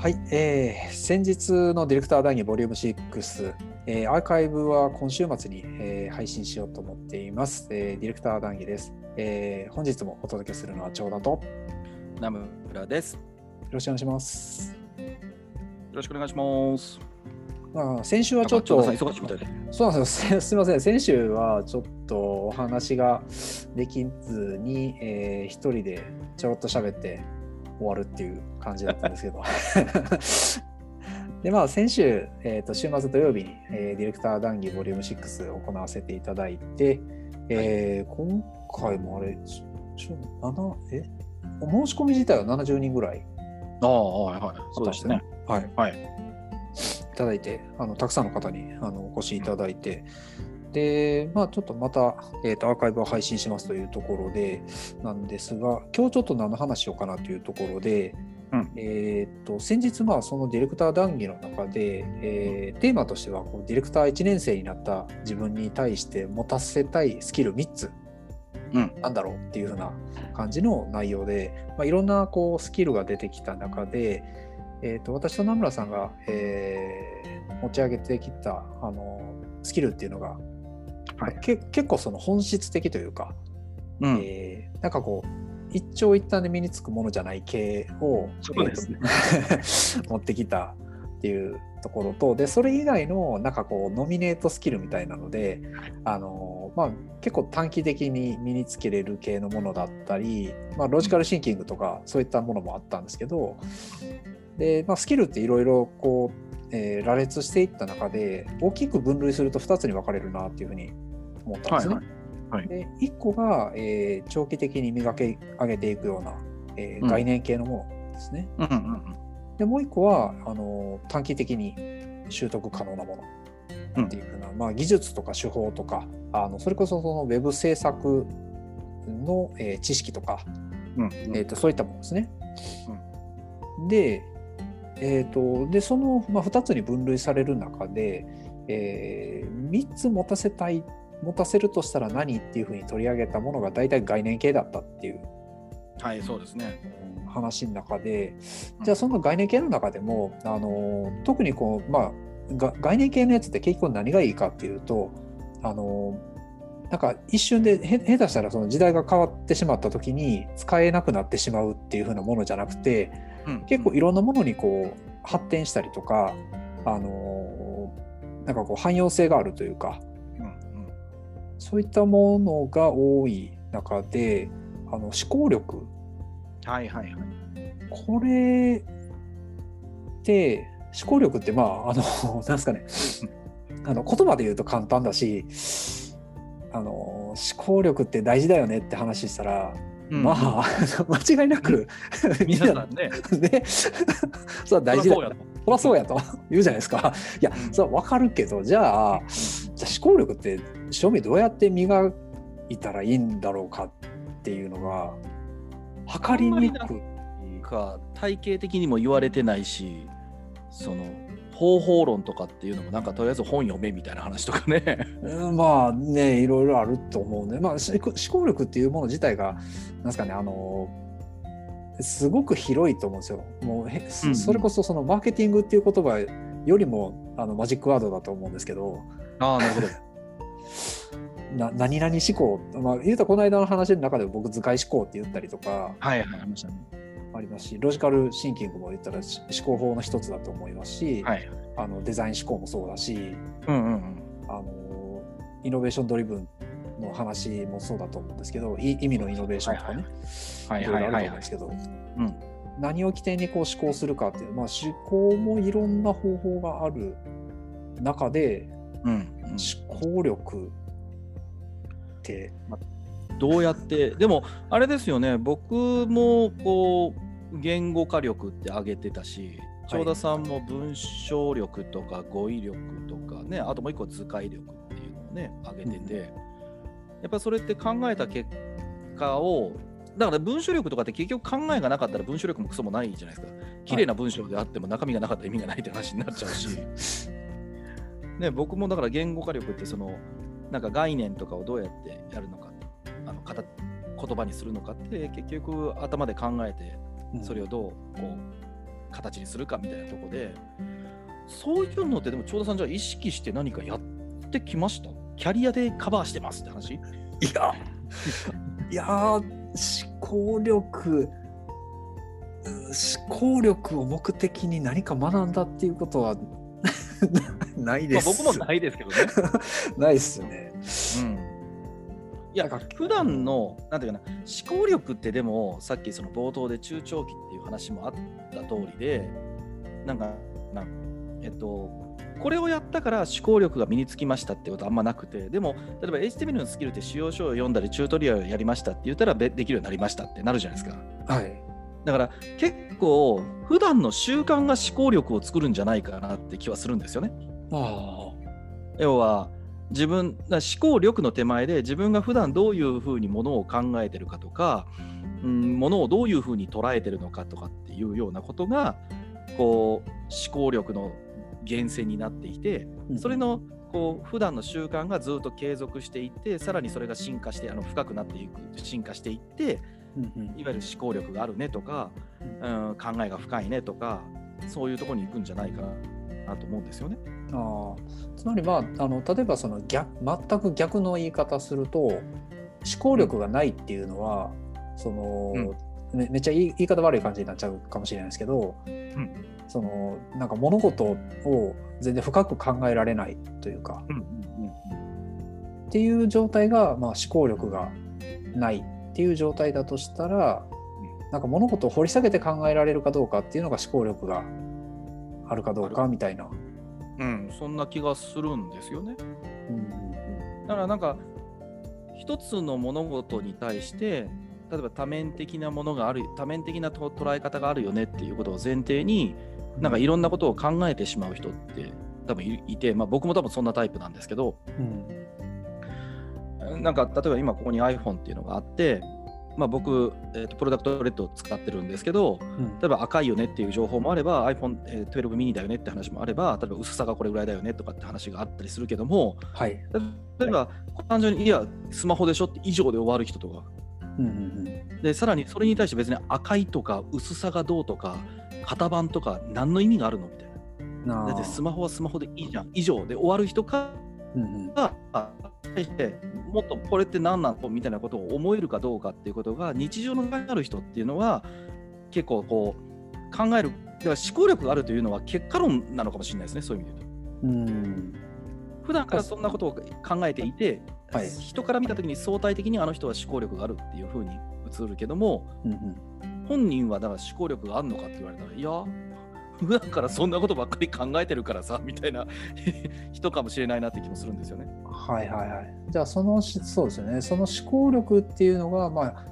はい、えー、先日のディレクター談義ボリューム6、えー、アーカイブは今週末に、えー、配信しようと思っています。えー、ディレクター談義です、えー。本日もお届けするのは長田とナムラです。よろしくお願いします。よろしくお願いします。まあ、先週はちょっと、そうなんですよ す、すみません、先週はちょっとお話ができずに、えー、一人でちょろっと喋って終わるっていう感じだったんですけど。でまあ先週、えーと、週末土曜日に、えー、ディレクター談義ボリューム6を行わせていただいて、えー、はい、今回もあれ7え？お申し込み自体は70人ぐらいああはいはい。そうですね。はい、はい、いただいてあのたくさんの方にあのお越しいただいて、で、まあ、ちょっとまた、えーと、アーカイブを配信しますというところでなんですが、今日ちょっと何の話しようかなというところで、うん、えーと、先日、まあ、そのディレクター談義の中で、えー、テーマとしてはこうディレクター1年生になった自分に対して持たせたいスキル3つ、うん、なんだろうっていうふうな感じの内容で、まあ、いろんなこうスキルが出てきた中で、えーと、私と名村さんが、えー、持ち上げてきたあのスキルっていうのがはい、け結構その本質的というか、うん、えー、なんかこう一長一短で身につくものじゃない系を、ね、持ってきたっていうところとでそれ以外のなんかこうノミネートスキルみたいなので、あのまあ、結構短期的に身につけれる系のものだったり、まあ、ロジカルシンキングとかそういったものもあったんですけどで、まあ、スキルっていろいろこうえー、羅列していった中で大きく分類すると2つに分かれるなっていうふうに思ったんですね。はいはい、で1個が、えー、長期的に磨き上げていくような、えー、概念系のものですね。うんうんうん、でもう1個はあの短期的に習得可能なもの。っていうふうな、うん、まあ、技術とか手法とかあのそれこそそのウェブ制作の、えー、知識とか、うんうん、えーと、そういったものですね。うん、で,、えーと、でその、まあ、2つに分類される中で、えー、3つ持たせたい持たせるとしたら何っていうふうに取り上げたものが大体概念系だったっていうはいそうですね。話の中でじゃあその概念系の中でもあの特にこうまあ概念系のやつって結局何がいいかっていうとあのなんか一瞬で下手したらその時代が変わってしまった時に使えなくなってしまうっていう風なものじゃなくて、うん、結構いろんなものにこう発展したりとかあのなんかこう汎用性があるというかそういったものが多い中であの思考力。はいはいはい。これって思考力ってまああの なんすかね。あの言葉で言うと簡単だしあの思考力って大事だよねって話したら、うん、まあ 間違いなく。皆さんね。ね。それは大事だ。よそりゃそうやと。言うじゃないですか。いやそれは分かるけどじゃあじゃあ思考力って正味どうやって磨いたらいいんだろうかっていうのが測りにくい。か体系的にも言われてないしその方法論とかっていうのもなんかとりあえず本読めみたいな話とかねまあねいろいろあると思うね。まあ思考力っていうもの自体がなんですかねあのすごく広いと思うんですよ。もうそれこそそのマーケティングっていう言葉よりもあのマジックワードだと思うんですけど。ああなるほど。な何々思考、まあ、言うとこの間の話の中で僕図解思考って言ったりとか、はい、ありましたね。ありますしロジカルシンキングも言ったら思考法の一つだと思いますし、はい、あのデザイン思考もそうだし、うんうんうん、あのイノベーションドリブンの話もそうだと思うんですけど意味のイノベーションとかね、はい。ろいろあると思うんですけど、うん、何を起点にこう思考するかっていう、まあ、思考もいろんな方法がある中で、うん、うん、思考力、まどうやってでもあれですよね。僕もこう言語化力って挙げてたし長田さんも文章力とか語彙力とかねあともう一個図解力っていうのをね挙げてて、うん、やっぱそれって考えた結果をだから文章力とかって結局考えがなかったら文章力もクソもないじゃないですか。綺麗な文章であっても中身がなかったら意味がないって話になっちゃうし。ね、僕もだから言語化力ってそのなんか概念とかをどうやってやるのかあの言葉にするのかって結局頭で考えてそれをどうこ形にするかみたいなとこでそういうのってでも長田さんじゃあ意識して何かやってきました？キャリアでカバーしてますって話？いや。いや思考力思考力を目的に何か学んだっていうことは ないです、まあ、僕もないですけどね。ないですよね、うんいや普段のなんていうかな思考力ってでもさっきその冒頭で中長期っていう話もあった通りでなんかなえっとこれをやったから思考力が身につきましたってことあんまなくてでも例えば HTML のスキルって使用書を読んだりチュートリアルをやりましたって言ったらできるようになりましたってなるじゃないですか。はい、だから結構普段の習慣が思考力を作るんじゃないかなって気はするんですよね。あ要は自分思考力の手前で自分が普段どういうふうにものを考えてるかとか、うん、ものをどういうふうに捉えてるのかとかっていうようなことがこう思考力の源泉になっていて、それのこう普段の習慣がずっと継続していってさらにそれが進化してあの深くなっていく進化していって、いわゆる思考力があるねとか、うん、考えが深いねとかそういうところに行くんじゃないかなと思うんですよね。あつまりまああの例えばその逆全く逆の言い方すると思考力がないっていうのは、その、うん、めめっちゃ言い方悪い感じになっちゃうかもしれないですけど、うん、そのなんか物事を全然深く考えられないというか、うん、っていう状態が、まあ、思考力がないっていう状態だとしたら、なんか物事を掘り下げて考えられるかどうかっていうのが思考力があるかどうかみたいな。うん、そんな気がするんですよね。うん、だからなんか一つの物事に対して例えば多面的なものがある多面的な捉え方があるよねっていうことを前提になんかいろんなことを考えてしまう人って多分いて、まあ、僕も多分そんなタイプなんですけど、うん、なんか例えば今ここに iPhone っていうのがあってまあ、僕、えーと、プロダクトレッドを使ってるんですけど、うん、例えば赤いよねっていう情報もあれば iPhone12 mini だよねって話もあれば例えば薄さがこれぐらいだよねとかって話があったりするけども、はい、例えば、単純にいやスマホでしょって以上で終わる人とか、うんうんうん、でさらにそれに対して別に赤いとか薄さがどうとか型番とか何の意味があるのみたいな。だってスマホはスマホでいいじゃん。以上で終わる人か、うんうん、が対してもっとこれって何なのみたいなことを思えるかどうかっていうことが日常の中にある人っていうのは結構こう考える。だから思考力があるというのは結果論なのかもしれないですねそういう意味で言うと。うん。普段からそんなことを考えていて、はい、人から見た時に相対的にあの人は思考力があるっていうふうに映るけども、うんうん、本人はだから思考力があるのかって言われたらいや普段からそんなことばっかり考えてるからさみたいな 人かもしれないなって気もするんですよね。はいはいはい。じゃあそのそうですよね。その思考力っていうのがまあ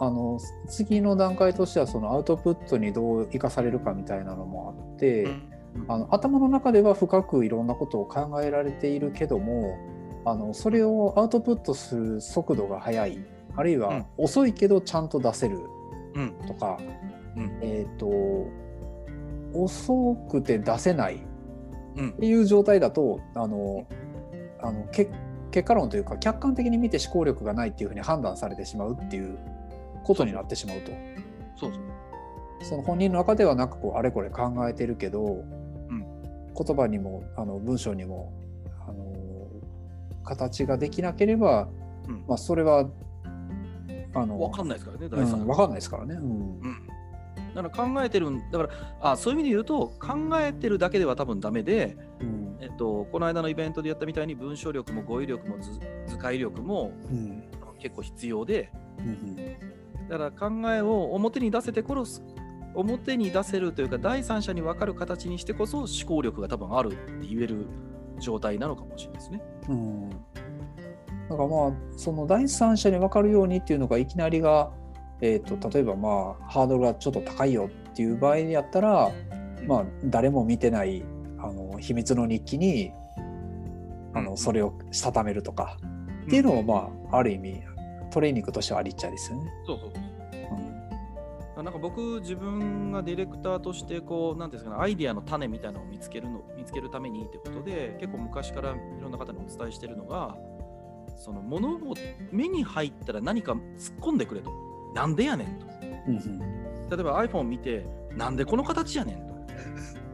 あの次の段階としてはそのアウトプットにどう生かされるかみたいなのもあって、うん、あの頭の中では深くいろんなことを考えられているけどもあのそれをアウトプットする速度が速いあるいは遅いけどちゃんと出せるとか、うん。うん、えっ、ー、と遅くて出せないっていう状態だと、あのあの結結果論というか客観的に見て思考力がないっていうふうに判断されてしまうっていうことになってしまうと。そうそう。その本人の中ではなんかこうあれこれ考えてるけど、うん、言葉にもあの文章にもあの形ができなければ、うん、まあそれはあの分かんないですからね第三、うん、分かんないですからね。うんだから考えてるだからあそういう意味で言うと考えてるだけでは多分ダメで、うん、えっと、この間のイベントでやったみたいに文章力も語彙力も図解力も、結構必要で、うん、だから考えを表に出せてこそ表に出せるというか第三者に分かる形にしてこそ思考力が多分あるって言える状態なのかもしれないですね。うん。だからまあその第三者に分かるようにっていうのがいきなりがえーと、例えばまあハードルがちょっと高いよっていう場合やったら、まあ、誰も見てないあの秘密の日記にあのそれをしたためるとか、っていうのもまあある意味トレーニングとしてはありっちゃですよね。そうそううん、なんか僕自分がディレクターとしてこうなんですかねアイディアの種みたいなのを見つけるの見つけるためにってことで結構昔からいろんな方にお伝えしてるのがその物を目に入ったら何か突っ込んでくれと。なんでやねんと。例えば iPhone 見てなんでこの形やねんと。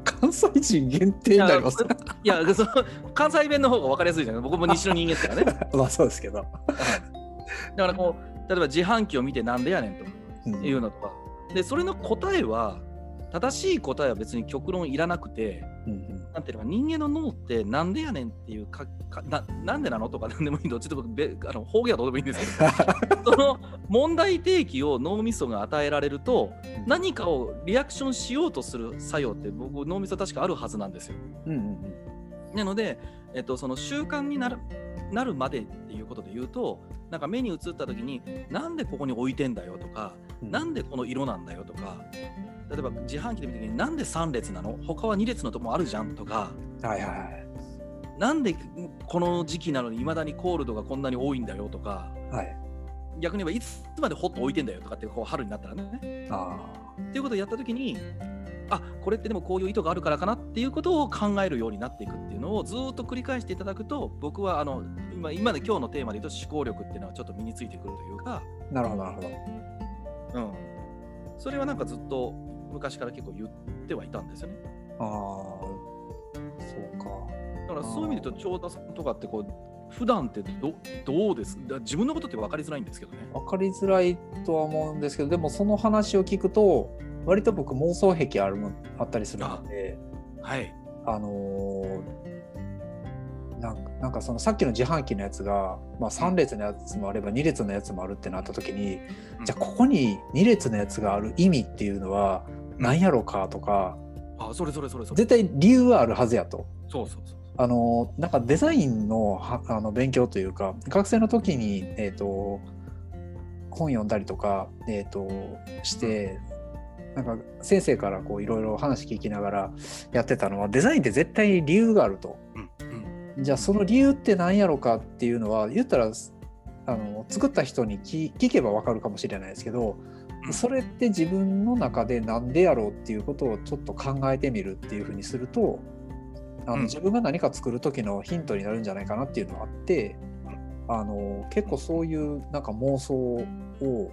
関西人限定になりますいやその関西弁の方が分かりやすいじゃない？僕も西の人間ですからね。まあそうですけど。だからこう例えば自販機を見てなんでやねんというのとか、でそれの答えは正しい答えは別に極論いらなくて、うんうん、なんていうのか人間の脳ってなんでやねんっていうかかななんでなのとか なんでもいいの？ちょっとべあの方言はどうでもいいんですけど。その問題提起を脳みそが与えられると、うん、何かをリアクションしようとする作用って僕脳みそ確かあるはずなんですよ。うんうんうん、なので、えっと、その習慣になるなるまでっていうことで言うとなんか目に映った時になんでここに置いてんだよとか、うん、なんでこの色なんだよとか例えば自販機で見た時になんで3列なの？他は2列のとこもあるじゃんとか、はいはい、なんでこの時期なのにいまだにコールドがこんなに多いんだよとか、はい、逆に言えばいつまでホット置いてんだよとかってこう春になったらね。あっていうことをやった時にあこれってでもこういう意図があるからかなっていうことを考えるようになっていくっていうのをずっと繰り返していただくと僕はあの今今で今日のテーマで言うと思考力っていうのはちょっと身についてくるというか。なるほどなるほど、うん、それはなんかずっと昔から結構言ってはいたんですよね。ああ、そうか。だからそういう意味で言うと、長田さんとかってこう、普段ってどどうです？自分のことって分かりづらいんですけどね。分かりづらいとは思うんですけど、でもその話を聞くと、割と僕妄想癖あるあったりするので、はい。あのーなんかなんかそのさっきの自販機のやつが、まあ、3列のやつもあれば2列のやつもあるってなった時に、うん、じゃあここに2列のやつがある意味っていうのは何やろうかとか、あそれそれそれ絶対理由はあるはずやと。そうそうそうあのなんかデザインのあの勉強というか学生の時に、えーと、本読んだりとか、えーと、して、なんか先生からこういろいろ話聞きながらやってたのはデザインって絶対理由があると。うんじゃあその理由って何やろかっていうのは言ったらあの作った人に聞けば分かるかもしれないですけどそれって自分の中で何でやろうっていうことをちょっと考えてみるっていうふうにするとあの自分が何か作る時のヒントになるんじゃないかなっていうのがあってあの結構そういうなんか妄想を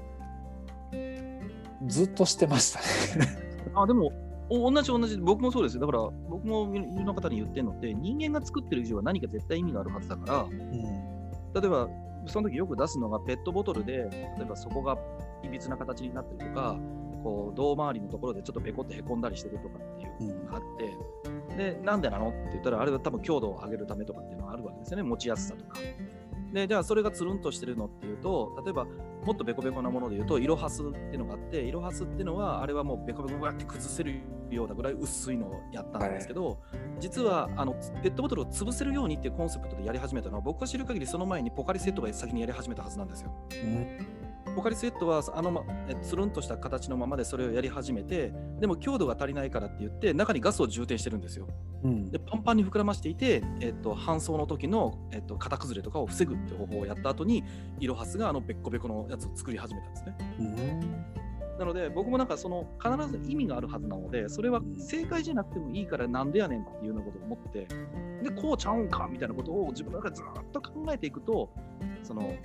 ずっとしてましたね。あでも同じ同じ、僕もそうですよ。だから僕もいろんな方に言ってるのって、人間が作ってる以上は何か絶対意味があるはずだから、うん、例えばその時よく出すのがペットボトルで、例えばそこがいびつな形になってるとか、こう胴回りのところでちょっとペコってへこんだりしてるとかっていうのがあって、うん、で、なんでなのって言ったら、あれは多分強度を上げるためとかっていうのがあるわけですよね、持ちやすさとか。でじゃあそれがつるんとしてるのっていうと例えばもっとベコベコなもので言うと色ハスっていうのがあって色ハスっていうのはあれはもうベコベコわって崩せるようなぐらい薄いのをやったんですけど、はい、実はあのペットボトルを潰せるようにっていうコンセプトでやり始めたのは僕が知る限りその前にポカリセットが先にやり始めたはずなんですよ。うんポカリスエットはあの、ま、つるんとした形のままでそれをやり始めてでも強度が足りないからって言って中にガスを充填してるんですよ。うん、でパンパンに膨らましていて、えっと、搬送の時の、えっと、型崩れとかを防ぐって方法をやった後にイロハスがあのベッコベコのやつを作り始めたんですね。うんなので僕もなんかその必ず意味があるはずなのでそれは正解じゃなくてもいいからなんでやねんっていうようなことを思ってでこうちゃうんかみたいなことを自分の中でずっと考えていくとその思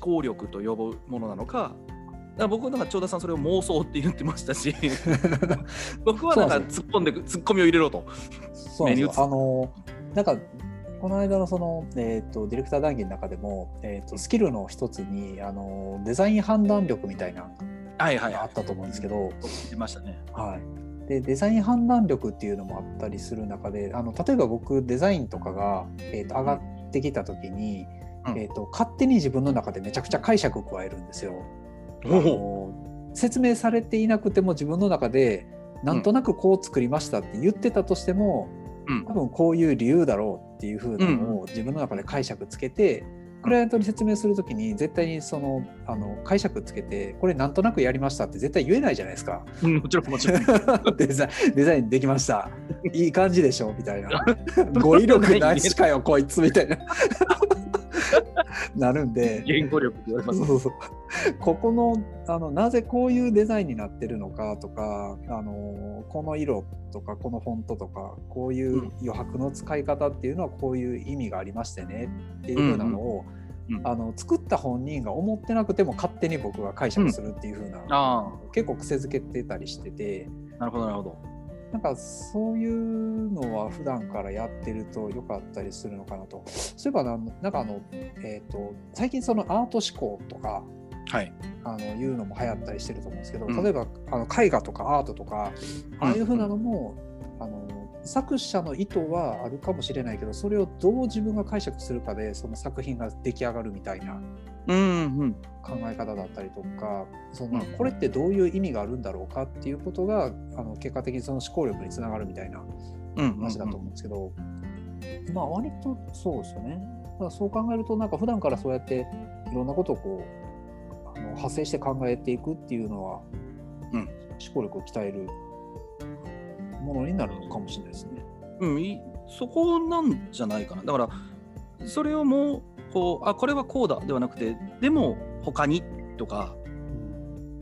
考力と呼ぶものなのかだ僕なんか長田さんそれを妄想って言ってましたし 僕はなんか突っ込んで突っ込みを入れろと。そうなんですあのなんかこの間のその、えーと、ディレクター談義の中でも、えーと、スキルの一つにあのデザイン判断力みたいなはいはい、あったと思うんですけど、いましたね。はい、でデザイン判断力っていうのもあったりする中であの例えば僕デザインとかが、えーと、上がってきた時に、うん、えーと、勝手に自分の中でめちゃくちゃ解釈を加えるんですよ。説明されていなくても自分の中でなんとなくこう作りましたって言ってたとしても、うん、多分こういう理由だろうっていうふうなのを自分の中で解釈つけて、クライアントに説明するときに絶対にそのあの解釈つけてこれなんとなくやりましたって絶対言えないじゃないですか。うん、もちろんもちろん デザイン。デザインできました。いい感じでしょみたいな。語彙力なしかよこいつみたいな。なるんで言語力って言われます、そうそうここのあのなぜこういうデザインになってるのかとかあのこの色とかこのフォントとかこういう余白の使い方っていうのはこういう意味がありましてねっていうふうなのを、うんあの作った本人が思ってなくても勝手に僕が解釈するっていう風な、あ結構癖づけてたりしててあ、なるほど、なるほど。なんかそういうのは普段からやってると良かったりするのかなと。そういえばななんかあの、えー、と最近そのアート思考とかはい。あのいうのも流行ったりしてると思うんですけど、うん例えばあの絵画とかアートとかああいう風なのも、あの作者の意図はあるかもしれないけどそれをどう自分が解釈するかでその作品が出来上がるみたいな。考え方だったりとかそのうんこれってどういう意味があるんだろうかっていうことがあの結果的にその思考力につながるみたいなうん、話だと思うんですけど、まあ割とそうですよね。だからそう考えるとなんか普段からそうやっていろんなことをこうあの派生して考えていくっていうのは、うん思考力を鍛えるものになるのかもしれないですね。うん、いそこなんじゃないかな。だから、それをもう、こう、あ、これはこうだではなくて、でも、他にとか、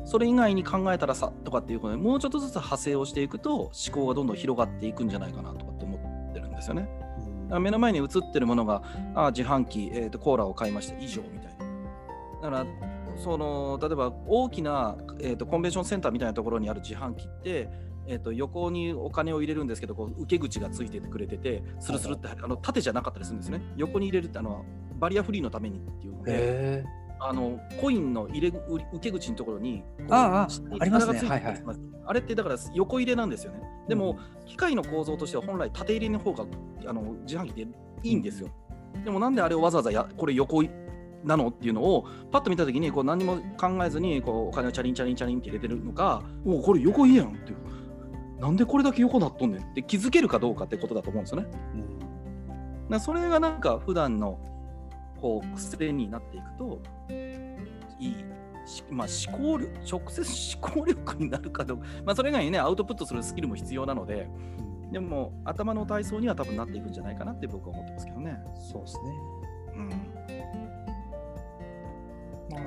それ以外に考えたらさとかっていうことでもうちょっとずつ派生をしていくと思考がどんどん広がっていくんじゃないかなとかって思ってるんですよね。うんだから目の前に映ってるものがあ自販機、えーと、コーラを買いました以上みたいな。だからその例えば大きな、えーとコンベンションセンターみたいなところにある自販機って、えー、と横にお金を入れるんですけどこう受け口がついててくれててスルスルってあの縦じゃなかったりするんですね。横に入れるってあのバリアフリーのためにっていうので。へあのコインの入れ受け口のところにあありますね棚がついてるはいはいあれってだから横入れなんですよね。でも、機械の構造としては本来縦入れの方があの自販機っていいんですよ。でもなんであれをわざわざやこれ横なの？っていうのをパッと見たときにこう何も考えずにこうお金をチャリンチャリンチャリンって入れてるのか、おうこれ横いいやんっていう。なんでこれだけ横なっとんねんって気づけるかどうかってことだと思うんですよね。うんそれがなんか普段のこう癖になっていくといいしまあ思考力直接思考力になるかどうか、まあ、それ以外にねアウトプットするスキルも必要なのででも頭の体操には多分なっていくんじゃないかなって僕は思ってますけどね。そうですね。うん、まあ、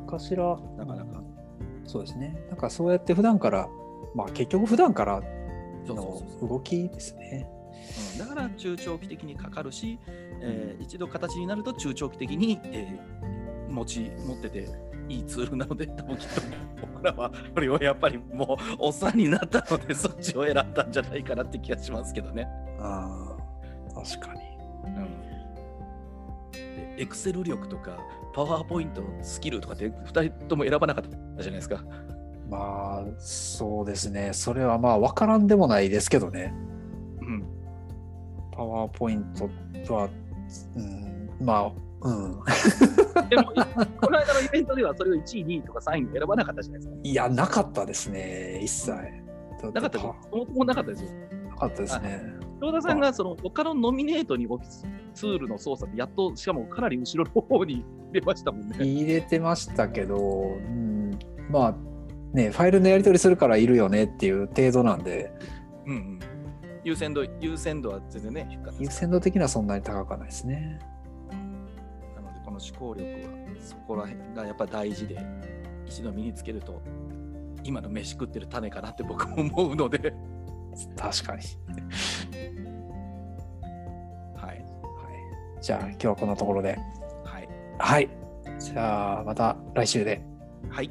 何かしら、なかなか。そうですね。なんかそうやって普段から、まあ結局普段からの動きですね。うん、だから中長期的にかかるし、えー一度形になると中長期的に、えー持ち持ってていいツールなので 多分きっと僕らはこれをやっぱりもうおっさんになったのでそっちを選んだんじゃないかなって気がしますけどね。ああ、確かに。うん、でエクセル力とかパワーポイントのスキルとかって2人とも選ばなかったじゃないですか。まあ、そうですね。それはまあ分からんでもないですけどね。うん、パワーポイントは、うん、まあ、うん。でも この間のイベントではそれを1位、2位とか3位に選ばなかったじゃないですか。いや、なかったですね、一切。なかったですもそもなかったですよ。なかったですね。京田さんがその他のノミネートに置きツールの操作でやっとしかもかなり後ろの方に入れましたもんね。入れてましたけど、うん、まあ、ね、ファイルのやり取りするからいるよねっていう程度なんで、うんうん、優先度優先度は全然ね優先度的にはそんなに高くはないですね。なのでこの思考力はそこら辺がやっぱ大事で一度身につけると今の飯食ってる種かなって僕も思うので、確かに。はいはい、じゃあ、今日はこんなところで。はいはい。じゃあ、また来週で。はい、